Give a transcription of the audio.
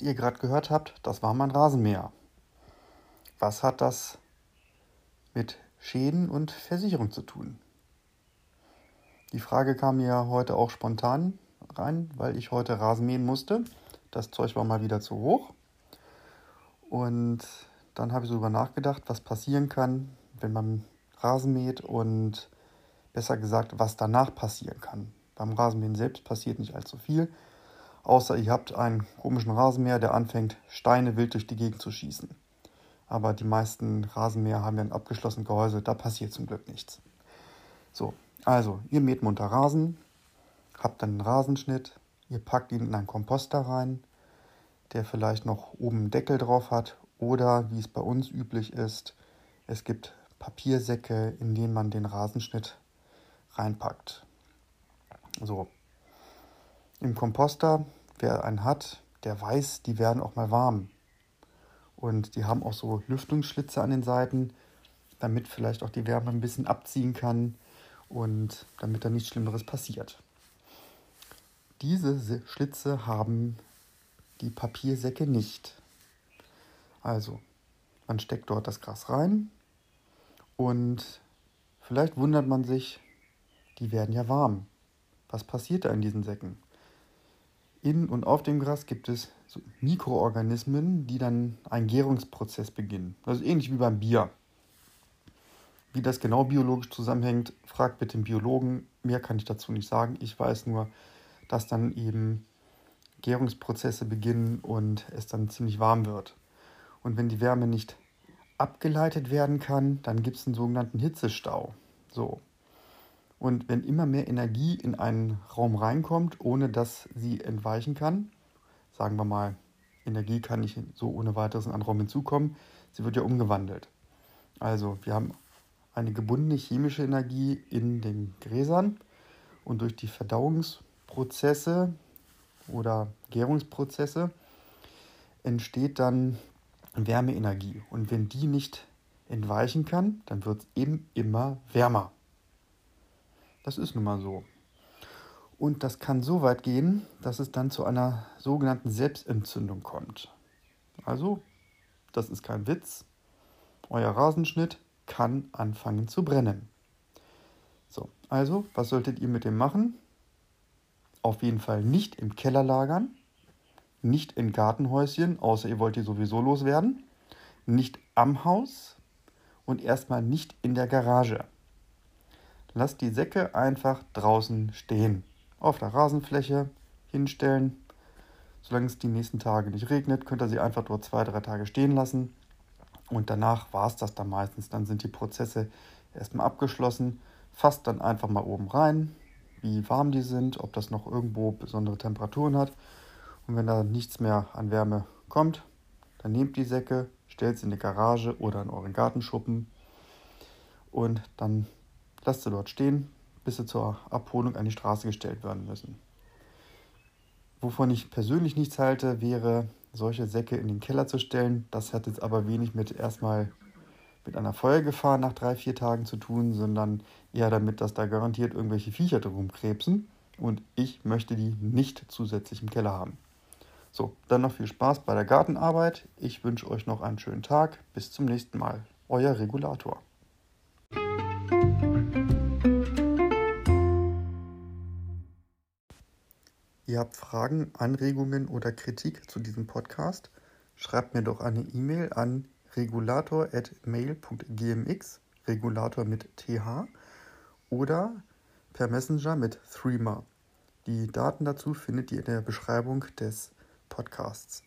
ihr gerade gehört habt, das war mein Rasenmäher. Was hat das mit Schäden und Versicherung zu tun? Die Frage kam mir heute auch spontan rein, weil ich heute Rasen mähen musste. Das Zeug war mal wieder zu hoch. Und dann habe ich darüber nachgedacht, was passieren kann, wenn man Rasen mäht und besser gesagt, was danach passieren kann. Beim Rasenmähen selbst passiert nicht allzu viel, außer ihr habt einen komischen Rasenmäher, der anfängt, Steine wild durch die Gegend zu schießen. Aber die meisten Rasenmäher haben ja ein abgeschlossenes Gehäuse, da passiert zum Glück nichts. So, also, ihr mäht munter Rasen, habt dann einen Rasenschnitt, ihr packt ihn in einen Komposter rein, der vielleicht noch oben einen Deckel drauf hat oder, wie es bei uns üblich ist, es gibt Papiersäcke, in denen man den Rasenschnitt reinpackt. So. Im Komposter, wer einen hat, der weiß, die werden auch mal warm. Und die haben auch so Lüftungsschlitze an den Seiten, damit vielleicht auch die Wärme ein bisschen abziehen kann und damit da nichts Schlimmeres passiert. Diese Schlitze haben die Papiersäcke nicht. Also, man steckt dort das Gras rein und vielleicht wundert man sich, die werden ja warm. Was passiert da in diesen Säcken? In und auf dem Gras gibt es so Mikroorganismen, die dann einen Gärungsprozess beginnen. Ist ähnlich wie beim Bier. Wie das genau biologisch zusammenhängt, fragt bitte den Biologen. Mehr kann ich dazu nicht sagen. Ich weiß nur, dass dann eben Gärungsprozesse beginnen und es dann ziemlich warm wird. Und wenn die Wärme nicht abgeleitet werden kann, dann gibt es einen sogenannten Hitzestau. So. Und wenn immer mehr Energie in einen Raum reinkommt, ohne dass sie entweichen kann, sagen wir mal, Energie kann nicht so ohne weiteres in einen Raum hinzukommen, sie wird ja umgewandelt. Also wir haben eine gebundene chemische Energie in den Gräsern und durch die Verdauungsprozesse oder Gärungsprozesse entsteht dann Wärmeenergie. Und wenn die nicht entweichen kann, dann wird es eben immer wärmer. Das ist nun mal so. Und das kann so weit gehen, dass es dann zu einer sogenannten Selbstentzündung kommt. Also, das ist kein Witz. Euer Rasenschnitt kann anfangen zu brennen. So, also, was solltet ihr mit dem machen? Auf jeden Fall nicht im Keller lagern, nicht in Gartenhäuschen, außer ihr wollt die sowieso loswerden, nicht am Haus und erstmal nicht in der Garage. Lasst die Säcke einfach draußen stehen. Auf der Rasenfläche hinstellen. Solange es die nächsten Tage nicht regnet, könnt ihr sie einfach dort zwei, drei Tage stehen lassen. Und danach war es das dann meistens. Dann sind die Prozesse erstmal abgeschlossen. Fasst dann einfach mal oben rein, wie warm die sind, ob das noch irgendwo besondere Temperaturen hat. Und wenn da nichts mehr an Wärme kommt, dann nehmt die Säcke, stellt sie in die Garage oder in euren Gartenschuppen und dann lasst sie dort stehen, bis sie zur Abholung an die Straße gestellt werden müssen. Wovon ich persönlich nichts halte, wäre, solche Säcke in den Keller zu stellen. Das hat jetzt aber wenig mit erstmal mit einer Feuergefahr nach drei, vier Tagen zu tun, sondern eher damit, dass da garantiert irgendwelche Viecher drum krebsen. Und ich möchte die nicht zusätzlich im Keller haben. So, dann noch viel Spaß bei der Gartenarbeit. Ich wünsche euch noch einen schönen Tag. Bis zum nächsten Mal. Euer Regulator. Ihr habt Fragen, Anregungen oder Kritik zu diesem Podcast? Schreibt mir doch eine E-Mail an regulator.mail.gmx, Regulator mit TH, oder per Messenger mit Threema. Die Daten dazu findet ihr in der Beschreibung des Podcasts.